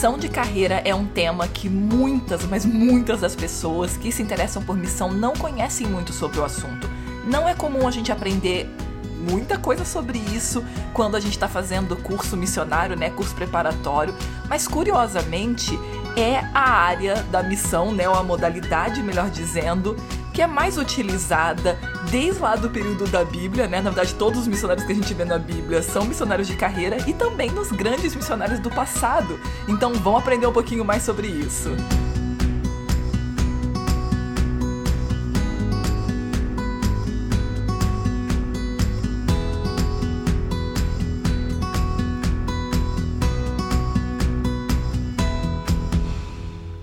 Missão de carreira é um tema que muitas, mas muitas das pessoas que se interessam por missão não conhecem muito sobre o assunto. Não é comum a gente aprender muita coisa sobre isso quando a gente está fazendo curso missionário, né, curso preparatório, mas curiosamente é a área da missão, né, ou a modalidade, melhor dizendo, que é mais utilizada desde lá do período da Bíblia, né? Na verdade, todos os missionários que a gente vê na Bíblia são missionários de carreira e também nos grandes missionários do passado. Então, vamos aprender um pouquinho mais sobre isso.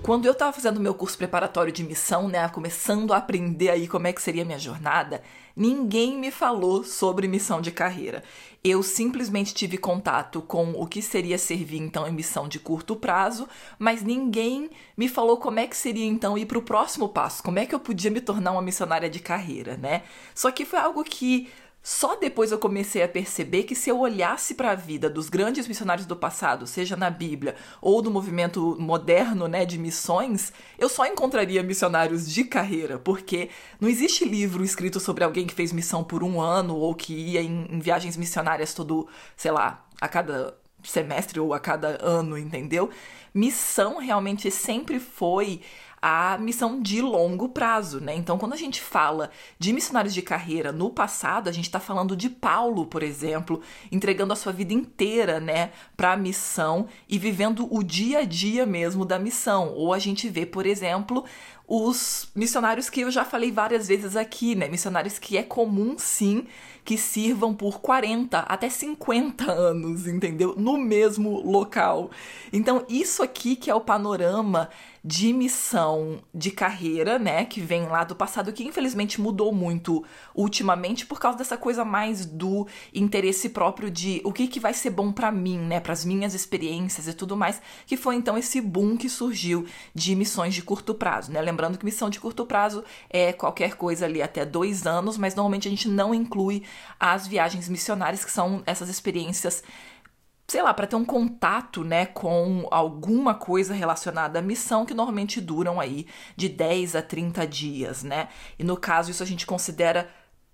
Quando eu estava fazendo meu curso preparatório de missão, né, começando a aprender aí como é que seria a minha jornada, ninguém me falou sobre missão de carreira. Eu simplesmente tive contato com o que seria servir então em missão de curto prazo, mas ninguém me falou como é que seria então ir para o próximo passo, como é que eu podia me tornar uma missionária de carreira, né? Só que foi algo que só depois eu comecei a perceber que se eu olhasse para a vida dos grandes missionários do passado, seja na Bíblia ou do movimento moderno, né, de missões, eu só encontraria missionários de carreira, porque não existe livro escrito sobre alguém que fez missão por um ano ou que ia em, em viagens missionárias todo, sei lá, a cada semestre ou a cada ano, entendeu? Missão realmente sempre foi a missão de longo prazo, né? Então, quando a gente fala de missionários de carreira no passado, a gente está falando de Paulo, por exemplo, entregando a sua vida inteira, né, para a missão e vivendo o dia a dia mesmo da missão. Ou a gente vê, por exemplo, os missionários que eu já falei várias vezes aqui, né? Missionários que é comum sim que sirvam por 40 até 50 anos, entendeu? No mesmo local. Então, isso aqui que é o panorama de missão de carreira, né, que vem lá do passado, que infelizmente mudou muito ultimamente por causa dessa coisa mais do interesse próprio de o que, que vai ser bom para mim, né, para as minhas experiências e tudo mais, que foi então esse boom que surgiu de missões de curto prazo, né? Lembrando que missão de curto prazo é qualquer coisa ali até dois anos, mas normalmente a gente não inclui as viagens missionárias, que são essas experiências sei lá, para ter um contato, né, com alguma coisa relacionada à missão que normalmente duram aí de 10 a 30 dias, né? E no caso isso a gente considera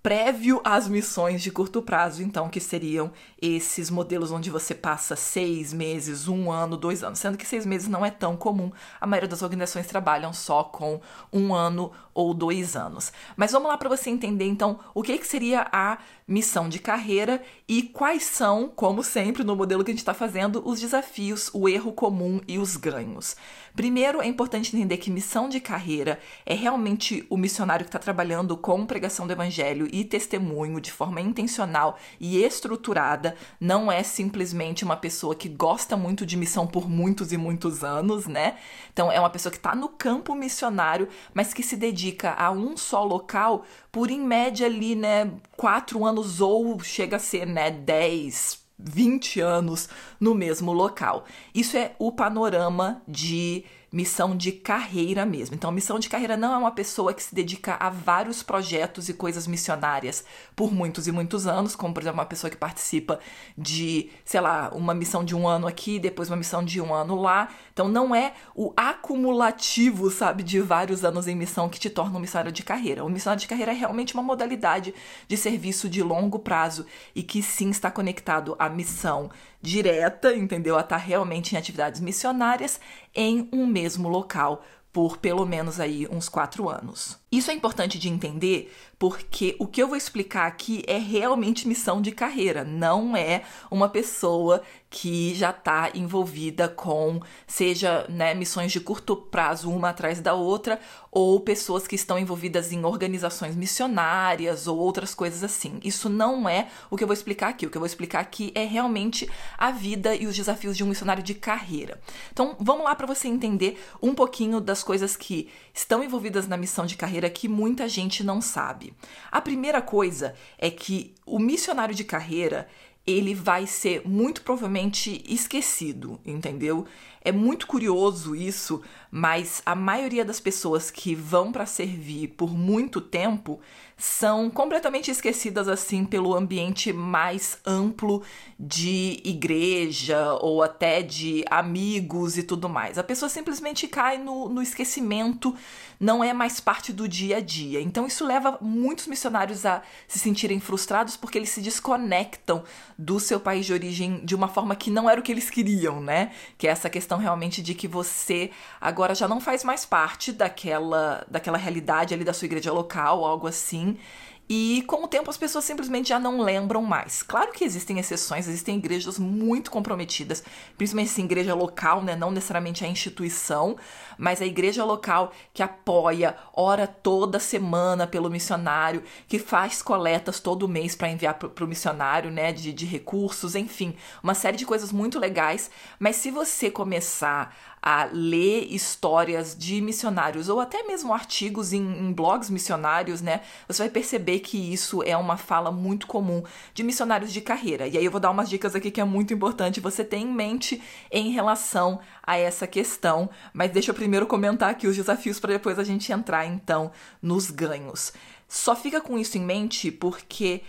prévio às missões de curto prazo, então, que seriam esses modelos onde você passa seis meses, um ano, dois anos, sendo que seis meses não é tão comum. A maioria das organizações trabalham só com um ano ou dois anos. Mas vamos lá para você entender, então, o que, que seria a missão de carreira e quais são, como sempre no modelo que a gente está fazendo, os desafios, o erro comum e os ganhos. Primeiro, é importante entender que missão de carreira é realmente o missionário que está trabalhando com pregação do evangelho e testemunho de forma intencional e estruturada, não é simplesmente uma pessoa que gosta muito de missão por muitos e muitos anos, né? Então, é uma pessoa que está no campo missionário, mas que se dedica a um só local por, em média, ali, né, quatro anos ou chega a ser, né, dez, 20 anos no mesmo local. Isso é o panorama de missão de carreira mesmo. Então, missão de carreira não é uma pessoa que se dedica a vários projetos e coisas missionárias por muitos e muitos anos, como por exemplo uma pessoa que participa de, sei lá, uma missão de um ano aqui, depois uma missão de um ano lá. Então, não é o acumulativo, sabe, de vários anos em missão que te torna um missionário de carreira. O missionário de carreira é realmente uma modalidade de serviço de longo prazo e que sim está conectado à missão direta, entendeu? A estar realmente em atividades missionárias em um mesmo local por pelo menos aí uns quatro anos. Isso é importante de entender porque o que eu vou explicar aqui é realmente missão de carreira, não é uma pessoa que já está envolvida com, seja né, missões de curto prazo, uma atrás da outra, ou pessoas que estão envolvidas em organizações missionárias ou outras coisas assim. Isso não é o que eu vou explicar aqui. O que eu vou explicar aqui é realmente a vida e os desafios de um missionário de carreira. Então, vamos lá para você entender um pouquinho das coisas que estão envolvidas na missão de carreira que muita gente não sabe. A primeira coisa é que o missionário de carreira ele vai ser muito provavelmente esquecido, entendeu? É muito curioso isso, mas a maioria das pessoas que vão para servir por muito tempo são completamente esquecidas assim pelo ambiente mais amplo de igreja ou até de amigos e tudo mais. A pessoa simplesmente cai no, no esquecimento, não é mais parte do dia a dia. Então isso leva muitos missionários a se sentirem frustrados porque eles se desconectam do seu país de origem de uma forma que não era o que eles queriam, né? Que é essa questão realmente de que você agora já não faz mais parte daquela, daquela realidade ali da sua igreja local, algo assim e com o tempo as pessoas simplesmente já não lembram mais. Claro que existem exceções, existem igrejas muito comprometidas, principalmente essa igreja local, né? Não necessariamente a instituição, mas a igreja local que apoia, ora toda semana pelo missionário, que faz coletas todo mês para enviar para o missionário, né? De, de recursos, enfim, uma série de coisas muito legais. Mas se você começar a ler histórias de missionários ou até mesmo artigos em, em, blogs missionários, né? Você vai perceber que isso é uma fala muito comum de missionários de carreira. E aí eu vou dar umas dicas aqui que é muito importante você ter em mente em relação a essa questão. Mas deixa eu primeiro comentar aqui os desafios para depois a gente entrar então nos ganhos. Só fica com isso em mente porque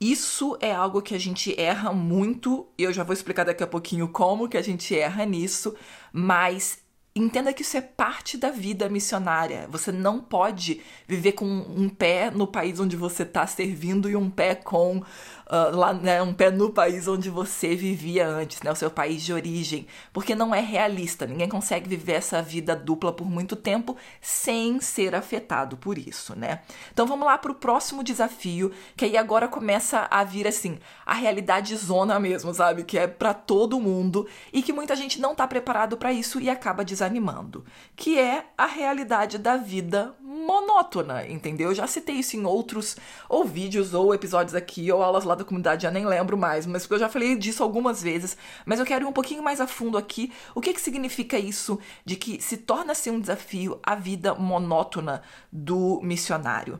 isso é algo que a gente erra muito, e eu já vou explicar daqui a pouquinho como que a gente erra nisso, mas entenda que isso é parte da vida missionária. Você não pode viver com um pé no país onde você está servindo e um pé com uh, lá, né, um pé no país onde você vivia antes, né, o seu país de origem, porque não é realista. Ninguém consegue viver essa vida dupla por muito tempo sem ser afetado por isso, né? Então vamos lá para o próximo desafio, que aí agora começa a vir assim a realidade zona mesmo, sabe, que é para todo mundo e que muita gente não está preparado para isso e acaba desanimando, que é a realidade da vida monótona, entendeu? Eu já citei isso em outros ou vídeos ou episódios aqui ou aulas lá da comunidade, já nem lembro mais, mas eu já falei disso algumas vezes, mas eu quero ir um pouquinho mais a fundo aqui. O que que significa isso de que se torna-se um desafio a vida monótona do missionário?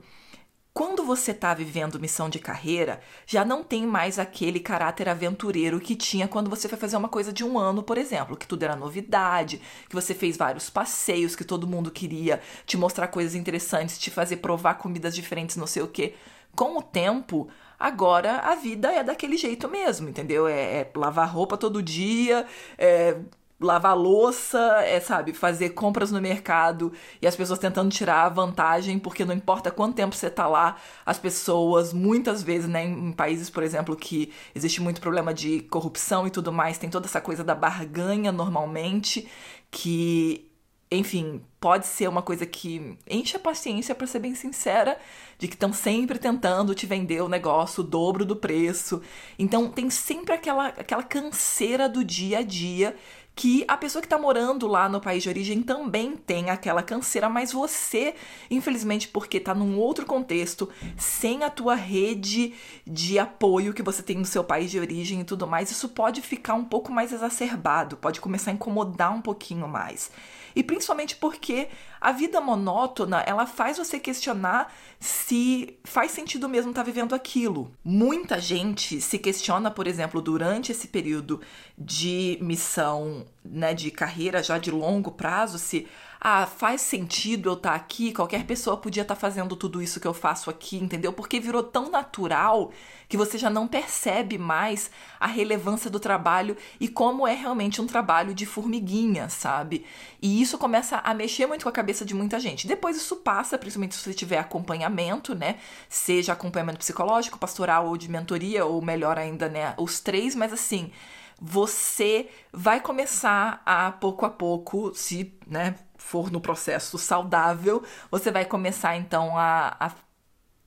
Quando você está vivendo missão de carreira, já não tem mais aquele caráter aventureiro que tinha quando você foi fazer uma coisa de um ano, por exemplo, que tudo era novidade, que você fez vários passeios, que todo mundo queria te mostrar coisas interessantes, te fazer provar comidas diferentes, não sei o quê. Com o tempo, agora a vida é daquele jeito mesmo, entendeu? É, é lavar roupa todo dia, é lavar louça, é, sabe, fazer compras no mercado e as pessoas tentando tirar a vantagem, porque não importa quanto tempo você tá lá, as pessoas, muitas vezes, né, em países, por exemplo, que existe muito problema de corrupção e tudo mais, tem toda essa coisa da barganha normalmente, que enfim, pode ser uma coisa que enche a paciência, para ser bem sincera, de que estão sempre tentando te vender o negócio o dobro do preço. Então tem sempre aquela, aquela canseira do dia a dia que a pessoa que está morando lá no país de origem também tem aquela canseira, mas você, infelizmente, porque está num outro contexto, sem a tua rede de apoio que você tem no seu país de origem e tudo mais, isso pode ficar um pouco mais exacerbado, pode começar a incomodar um pouquinho mais. E principalmente porque a vida monótona, ela faz você questionar se faz sentido mesmo estar tá vivendo aquilo. Muita gente se questiona, por exemplo, durante esse período de missão, né, de carreira já de longo prazo, se ah, faz sentido eu estar tá aqui, qualquer pessoa podia estar tá fazendo tudo isso que eu faço aqui, entendeu? Porque virou tão natural que você já não percebe mais a relevância do trabalho e como é realmente um trabalho de formiguinha, sabe? E isso começa a mexer muito com a cabeça de muita gente. Depois isso passa, principalmente se você tiver acompanhamento, né? Seja acompanhamento psicológico, pastoral ou de mentoria, ou melhor ainda, né? Os três, mas assim você vai começar a pouco a pouco, se né, for no processo saudável, você vai começar então a, a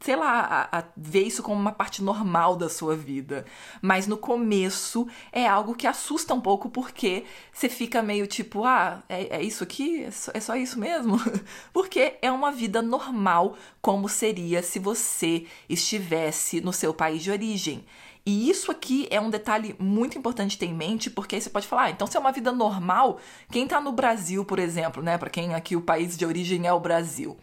sei lá, a, a, ver isso como uma parte normal da sua vida. Mas no começo é algo que assusta um pouco porque você fica meio tipo, ah, é, é isso aqui? É só, é só isso mesmo? porque é uma vida normal como seria se você estivesse no seu país de origem. E isso aqui é um detalhe muito importante ter em mente, porque aí você pode falar, ah, então se é uma vida normal, quem tá no Brasil, por exemplo, né, para quem aqui o país de origem é o Brasil,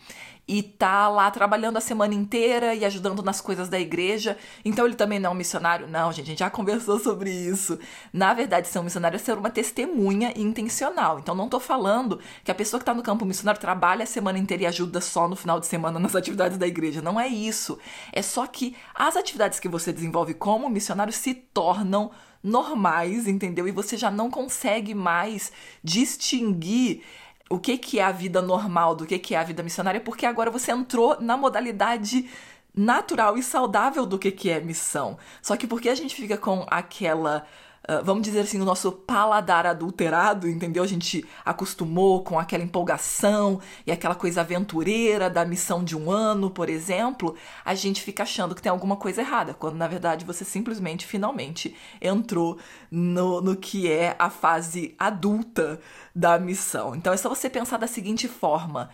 e tá lá trabalhando a semana inteira e ajudando nas coisas da igreja. Então ele também não é um missionário? Não, gente, a gente já conversou sobre isso. Na verdade, ser um missionário é ser uma testemunha intencional. Então não tô falando que a pessoa que tá no campo missionário trabalha a semana inteira e ajuda só no final de semana nas atividades da igreja. Não é isso. É só que as atividades que você desenvolve como missionário se tornam normais, entendeu? E você já não consegue mais distinguir o que, que é a vida normal do que, que é a vida missionária, porque agora você entrou na modalidade natural e saudável do que, que é missão. Só que porque a gente fica com aquela ah, vamos dizer assim, o nosso paladar adulterado, entendeu? A gente acostumou com aquela empolgação e aquela coisa aventureira da missão de um ano, por exemplo, a gente fica achando que tem alguma coisa errada, quando na verdade você simplesmente, finalmente, entrou no, no que é a fase adulta da missão. Então é só você pensar da seguinte forma: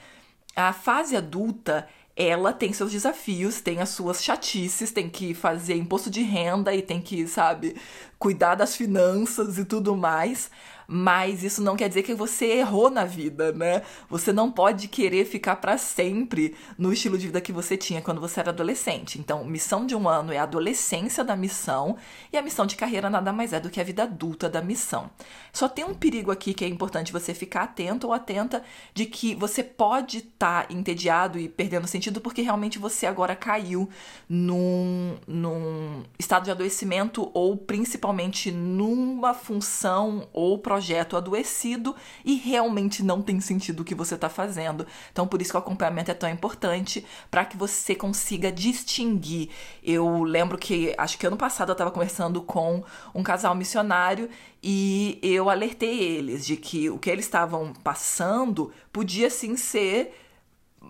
a fase adulta ela tem seus desafios, tem as suas chatices, tem que fazer imposto de renda e tem que, sabe, cuidar das finanças e tudo mais mas isso não quer dizer que você errou na vida, né? Você não pode querer ficar para sempre no estilo de vida que você tinha quando você era adolescente. Então, missão de um ano é a adolescência da missão e a missão de carreira nada mais é do que a vida adulta da missão. Só tem um perigo aqui que é importante você ficar atento ou atenta de que você pode estar tá entediado e perdendo sentido porque realmente você agora caiu num, num estado de adoecimento ou principalmente numa função ou projeto adoecido e realmente não tem sentido o que você está fazendo. Então, por isso que o acompanhamento é tão importante para que você consiga distinguir. Eu lembro que, acho que ano passado eu estava conversando com um casal missionário e eu alertei eles de que o que eles estavam passando podia sim ser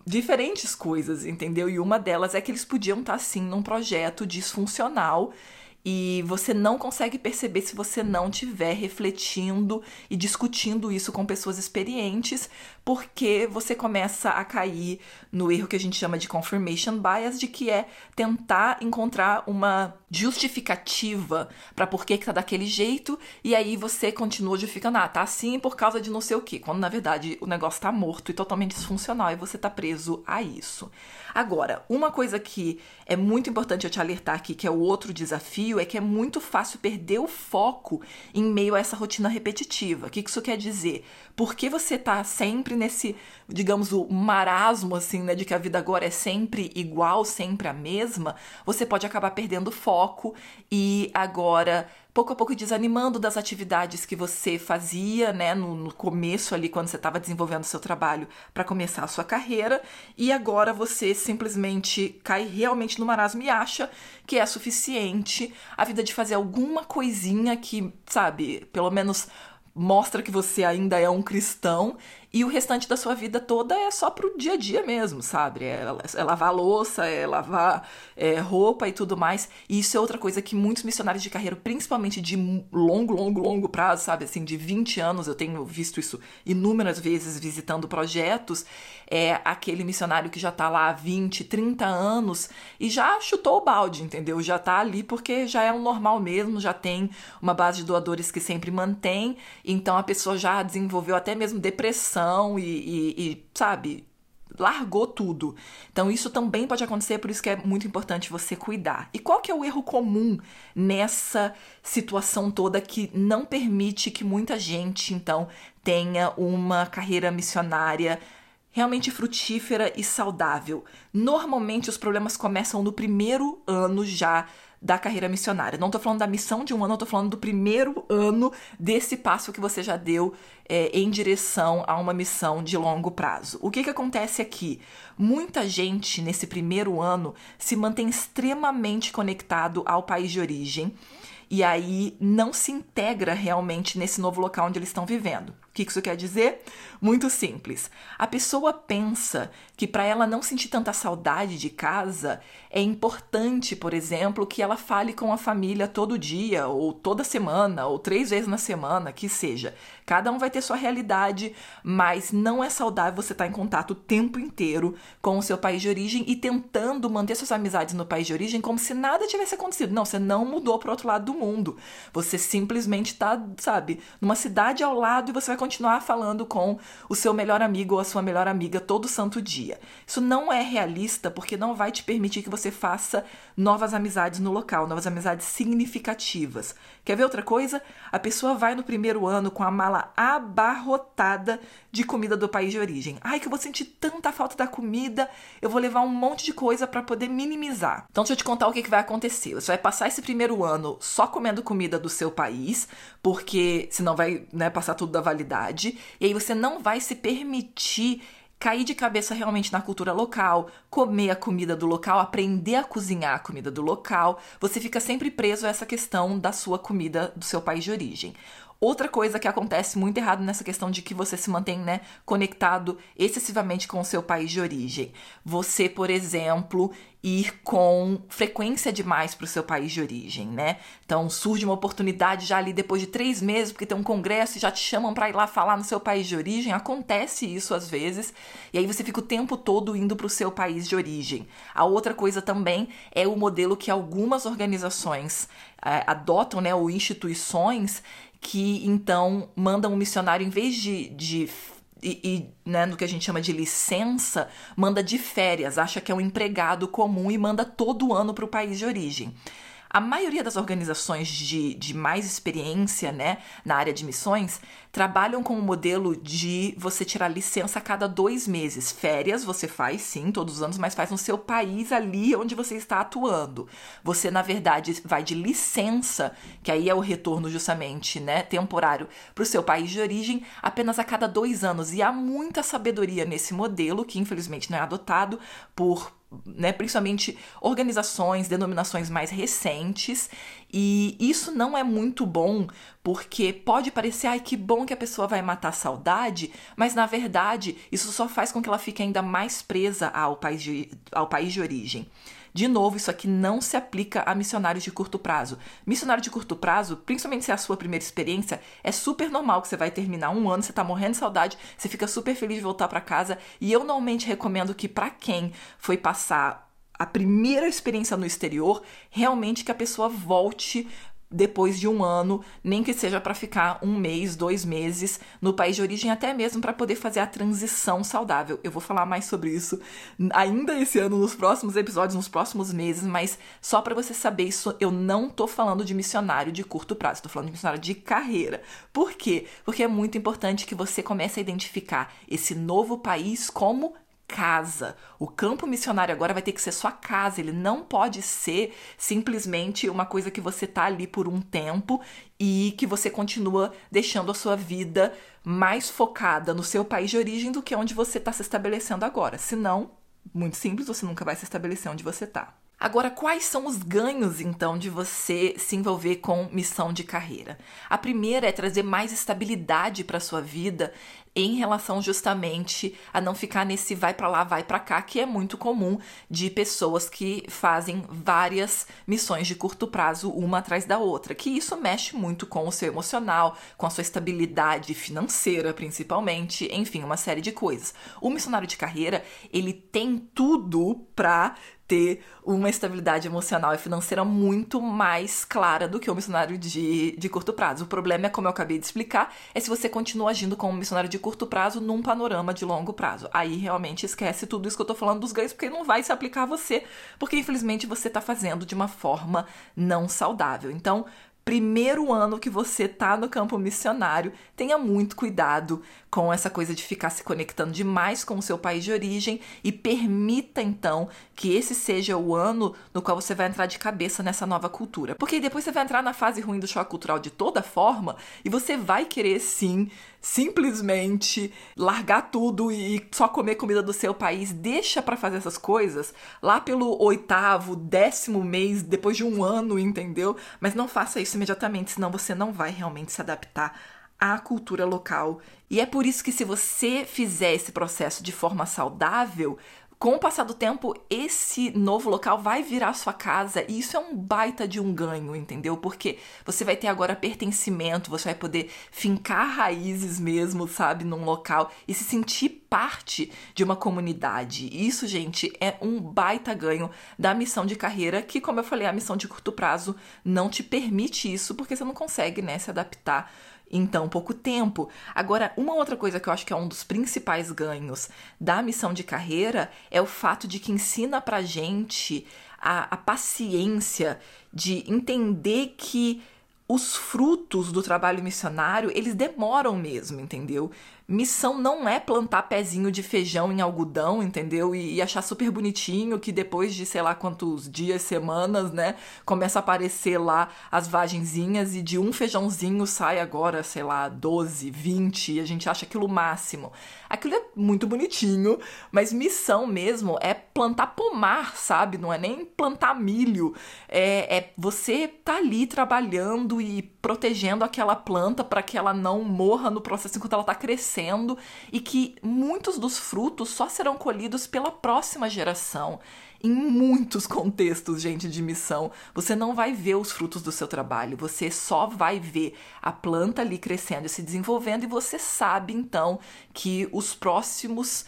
diferentes coisas, entendeu? E uma delas é que eles podiam estar tá, sim num projeto disfuncional e você não consegue perceber se você não estiver refletindo e discutindo isso com pessoas experientes, porque você começa a cair no erro que a gente chama de confirmation bias, de que é tentar encontrar uma justificativa para por que, que tá daquele jeito, e aí você continua justificando, ah, tá assim por causa de não sei o que, quando na verdade o negócio tá morto e totalmente disfuncional e você tá preso a isso. Agora, uma coisa que é muito importante eu te alertar aqui, que é o outro desafio, é que é muito fácil perder o foco em meio a essa rotina repetitiva. O que isso quer dizer? Porque você tá sempre nesse, digamos, o marasmo, assim, né, de que a vida agora é sempre igual, sempre a mesma, você pode acabar perdendo foco e agora pouco a pouco desanimando das atividades que você fazia, né, no, no começo ali, quando você estava desenvolvendo seu trabalho para começar a sua carreira, e agora você simplesmente cai realmente no marasmo e acha que é suficiente a vida de fazer alguma coisinha que, sabe, pelo menos mostra que você ainda é um cristão e o restante da sua vida toda é só pro dia a dia mesmo, sabe? É, é lavar louça, é lavar é, roupa e tudo mais. E isso é outra coisa que muitos missionários de carreira, principalmente de longo, longo, longo prazo, sabe? Assim, de 20 anos, eu tenho visto isso inúmeras vezes visitando projetos. É aquele missionário que já tá lá há 20, 30 anos e já chutou o balde, entendeu? Já tá ali porque já é um normal mesmo, já tem uma base de doadores que sempre mantém. Então a pessoa já desenvolveu até mesmo depressão e, e, e sabe, largou tudo. Então isso também pode acontecer, por isso que é muito importante você cuidar. E qual que é o erro comum nessa situação toda que não permite que muita gente então tenha uma carreira missionária realmente frutífera e saudável? Normalmente os problemas começam no primeiro ano já da carreira missionária. Não estou falando da missão de um ano, estou falando do primeiro ano desse passo que você já deu é, em direção a uma missão de longo prazo. O que, que acontece aqui? Muita gente nesse primeiro ano se mantém extremamente conectado ao país de origem e aí não se integra realmente nesse novo local onde eles estão vivendo. O que isso quer dizer? Muito simples. A pessoa pensa que para ela não sentir tanta saudade de casa, é importante, por exemplo, que ela fale com a família todo dia, ou toda semana, ou três vezes na semana, que seja. Cada um vai ter sua realidade, mas não é saudável você estar tá em contato o tempo inteiro com o seu país de origem e tentando manter suas amizades no país de origem como se nada tivesse acontecido. Não, você não mudou para outro lado do mundo. Você simplesmente está, sabe, numa cidade ao lado e você vai continuar falando com o seu melhor amigo ou a sua melhor amiga todo santo dia. Isso não é realista porque não vai te permitir que você faça novas amizades no local, novas amizades significativas. Quer ver outra coisa? A pessoa vai no primeiro ano com a mala abarrotada de comida do país de origem. Ai, que eu vou sentir tanta falta da comida, eu vou levar um monte de coisa para poder minimizar. Então, deixa eu te contar o que, que vai acontecer. Você vai passar esse primeiro ano só comendo comida do seu país, porque senão vai né, passar tudo da validade, e aí você não vai se permitir cair de cabeça realmente na cultura local, comer a comida do local, aprender a cozinhar a comida do local, você fica sempre preso a essa questão da sua comida do seu país de origem. Outra coisa que acontece muito errado nessa questão de que você se mantém, né, conectado excessivamente com o seu país de origem. Você, por exemplo, ir com frequência demais para o seu país de origem, né? Então surge uma oportunidade já ali depois de três meses, porque tem um congresso e já te chamam para ir lá falar no seu país de origem. Acontece isso às vezes, e aí você fica o tempo todo indo para o seu país de origem. A outra coisa também é o modelo que algumas organizações é, adotam, né, ou instituições que então mandam um missionário, em vez de, de e, e né, no que a gente chama de licença, manda de férias, acha que é um empregado comum e manda todo ano para o país de origem. A maioria das organizações de, de mais experiência né, na área de missões trabalham com o modelo de você tirar licença a cada dois meses. Férias você faz sim, todos os anos, mas faz no seu país ali onde você está atuando. Você, na verdade, vai de licença, que aí é o retorno justamente né, temporário, para o seu país de origem apenas a cada dois anos. E há muita sabedoria nesse modelo, que infelizmente não é adotado por né, principalmente organizações, denominações mais recentes, e isso não é muito bom, porque pode parecer, ai, que bom que a pessoa vai matar a saudade, mas na verdade isso só faz com que ela fique ainda mais presa ao país de, ao país de origem. De novo, isso aqui não se aplica a missionários de curto prazo. Missionário de curto prazo, principalmente se é a sua primeira experiência, é super normal que você vai terminar um ano, você tá morrendo de saudade, você fica super feliz de voltar para casa. E eu normalmente recomendo que para quem foi passar a primeira experiência no exterior, realmente que a pessoa volte depois de um ano, nem que seja para ficar um mês, dois meses no país de origem, até mesmo para poder fazer a transição saudável. Eu vou falar mais sobre isso ainda esse ano, nos próximos episódios, nos próximos meses, mas só para você saber isso, eu não tô falando de missionário de curto prazo, tô falando de missionário de carreira. Por quê? Porque é muito importante que você comece a identificar esse novo país como casa. O campo missionário agora vai ter que ser sua casa, ele não pode ser simplesmente uma coisa que você tá ali por um tempo e que você continua deixando a sua vida mais focada no seu país de origem do que onde você está se estabelecendo agora. Senão, muito simples, você nunca vai se estabelecer onde você está. Agora, quais são os ganhos então de você se envolver com missão de carreira? A primeira é trazer mais estabilidade para sua vida em relação justamente a não ficar nesse vai para lá, vai para cá, que é muito comum de pessoas que fazem várias missões de curto prazo uma atrás da outra, que isso mexe muito com o seu emocional, com a sua estabilidade financeira, principalmente, enfim, uma série de coisas. O missionário de carreira, ele tem tudo para ter uma estabilidade emocional e financeira muito mais clara do que o missionário de, de curto prazo. O problema é, como eu acabei de explicar, é se você continua agindo como um missionário de curto prazo num panorama de longo prazo. Aí realmente esquece tudo isso que eu tô falando dos ganhos, porque não vai se aplicar a você, porque infelizmente você tá fazendo de uma forma não saudável. Então, primeiro ano que você tá no campo missionário, tenha muito cuidado com essa coisa de ficar se conectando demais com o seu país de origem e permita então que esse seja o ano no qual você vai entrar de cabeça nessa nova cultura. Porque depois você vai entrar na fase ruim do choque cultural de toda forma e você vai querer sim simplesmente largar tudo e só comer comida do seu país, deixa para fazer essas coisas lá pelo oitavo, décimo mês, depois de um ano, entendeu? Mas não faça isso imediatamente, senão você não vai realmente se adaptar à cultura local. E é por isso que se você fizer esse processo de forma saudável, com o passar do tempo, esse novo local vai virar sua casa e isso é um baita de um ganho, entendeu? Porque você vai ter agora pertencimento, você vai poder fincar raízes mesmo, sabe, num local e se sentir parte de uma comunidade. Isso, gente, é um baita ganho da missão de carreira, que, como eu falei, a missão de curto prazo não te permite isso, porque você não consegue, né, se adaptar em tão pouco tempo. Agora, uma outra coisa que eu acho que é um dos principais ganhos da missão de carreira é o fato de que ensina pra gente a, a paciência de entender que os frutos do trabalho missionário, eles demoram mesmo, entendeu? Missão não é plantar pezinho de feijão em algodão, entendeu? E, e, achar super bonitinho que depois de sei lá quantos dias, semanas, né, começa a aparecer lá as vagenzinhas e de um feijãozinho sai agora, sei lá, 12, 20 e a gente acha aquilo máximo. Aquilo é muito bonitinho, mas missão mesmo é plantar pomar, sabe? Não é nem plantar milho. É, é você tá ali trabalhando e protegendo aquela planta para que ela não morra no processo enquanto ela tá crescendo crescendo e que muitos dos frutos só serão colhidos pela próxima geração. Em muitos contextos, gente, de missão, você não vai ver os frutos do seu trabalho, você só vai ver a planta ali crescendo e se desenvolvendo, e você sabe então que os próximos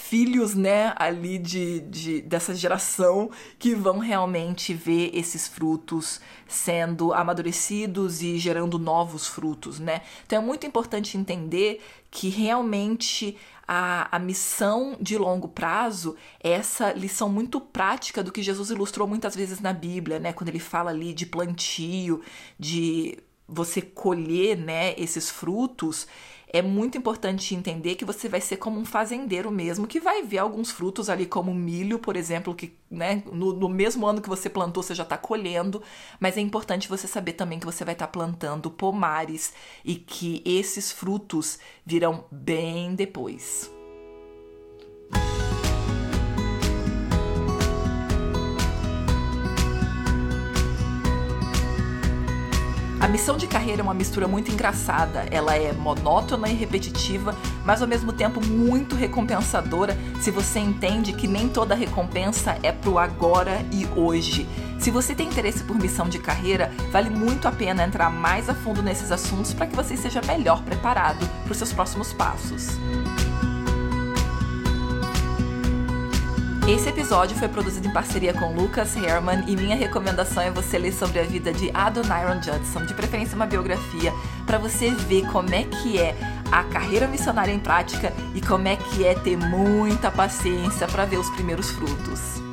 filhos, né, ali de, de, dessa geração que vão realmente ver esses frutos sendo amadurecidos e gerando novos frutos, né? Então é muito importante entender que realmente a, a missão de longo prazo é essa lição muito prática do que Jesus ilustrou muitas vezes na Bíblia, né? Quando ele fala ali de plantio, de você colher, né, esses frutos é muito importante entender que você vai ser como um fazendeiro mesmo, que vai ver alguns frutos ali, como milho, por exemplo, que né, no, no mesmo ano que você plantou, você já está colhendo, mas é importante você saber também que você vai estar tá plantando pomares e que esses frutos virão bem depois. A missão de carreira é uma mistura muito engraçada. Ela é monótona e repetitiva, mas ao mesmo tempo muito recompensadora se você entende que nem toda recompensa é pro agora e hoje. Se você tem interesse por missão de carreira, vale muito a pena entrar mais a fundo nesses assuntos para que você seja melhor preparado para os seus próximos passos. Esse episódio foi produzido em parceria com Lucas Herman e minha recomendação é você ler sobre a vida de Adoniram Judson, de preferência uma biografia, para você ver como é que é a carreira missionária em prática e como é que é ter muita paciência para ver os primeiros frutos.